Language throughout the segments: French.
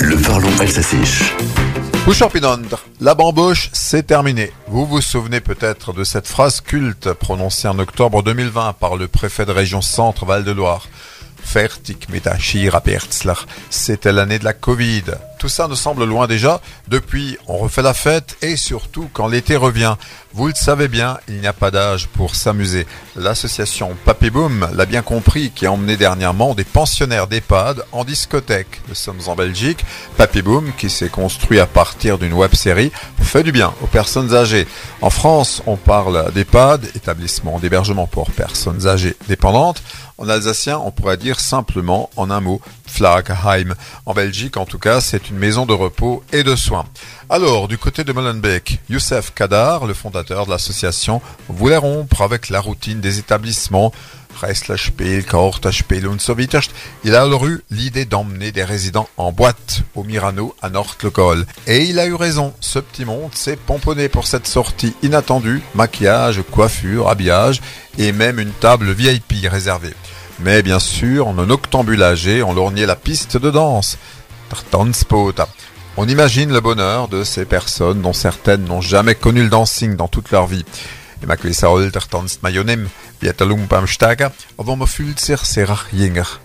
Le Verlon Elsassich. Bouchorpinandre, la bamboche, c'est terminé. Vous vous souvenez peut-être de cette phrase culte prononcée en octobre 2020 par le préfet de région Centre Val-de-Loire. Fertig mit C'était l'année de la Covid. Tout ça nous semble loin déjà. Depuis, on refait la fête et surtout quand l'été revient. Vous le savez bien, il n'y a pas d'âge pour s'amuser. L'association Papy Boom l'a bien compris qui a emmené dernièrement des pensionnaires d'EHPAD en discothèque. Nous sommes en Belgique. Papy Boom, qui s'est construit à partir d'une web série, fait du bien aux personnes âgées. En France, on parle d'EHPAD, établissement d'hébergement pour personnes âgées dépendantes. En alsacien, on pourrait dire simplement en un mot Flagheim. En Belgique, en tout cas, c'est une maison de repos et de soins. Alors, du côté de Molenbeek, Youssef Kadar, le fondateur de l'association, voulait rompre avec la routine des établissements. Il a alors eu l'idée d'emmener des résidents en boîte au Mirano à Nord-le-Col. Et il a eu raison. Ce petit monde s'est pomponné pour cette sortie inattendue. Maquillage, coiffure, habillage et même une table VIP réservée. Mais bien sûr, en un octambulagé, on lorgnait la piste de danse. On imagine le bonheur de ces personnes dont certaines n'ont jamais connu le dancing dans toute leur vie.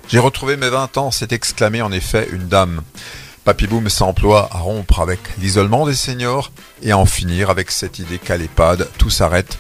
J'ai retrouvé mes 20 ans, s'est exclamé en effet une dame. Papy Boom s'emploie à rompre avec l'isolement des seniors et à en finir avec cette idée qu'à l'EHPAD, tout s'arrête.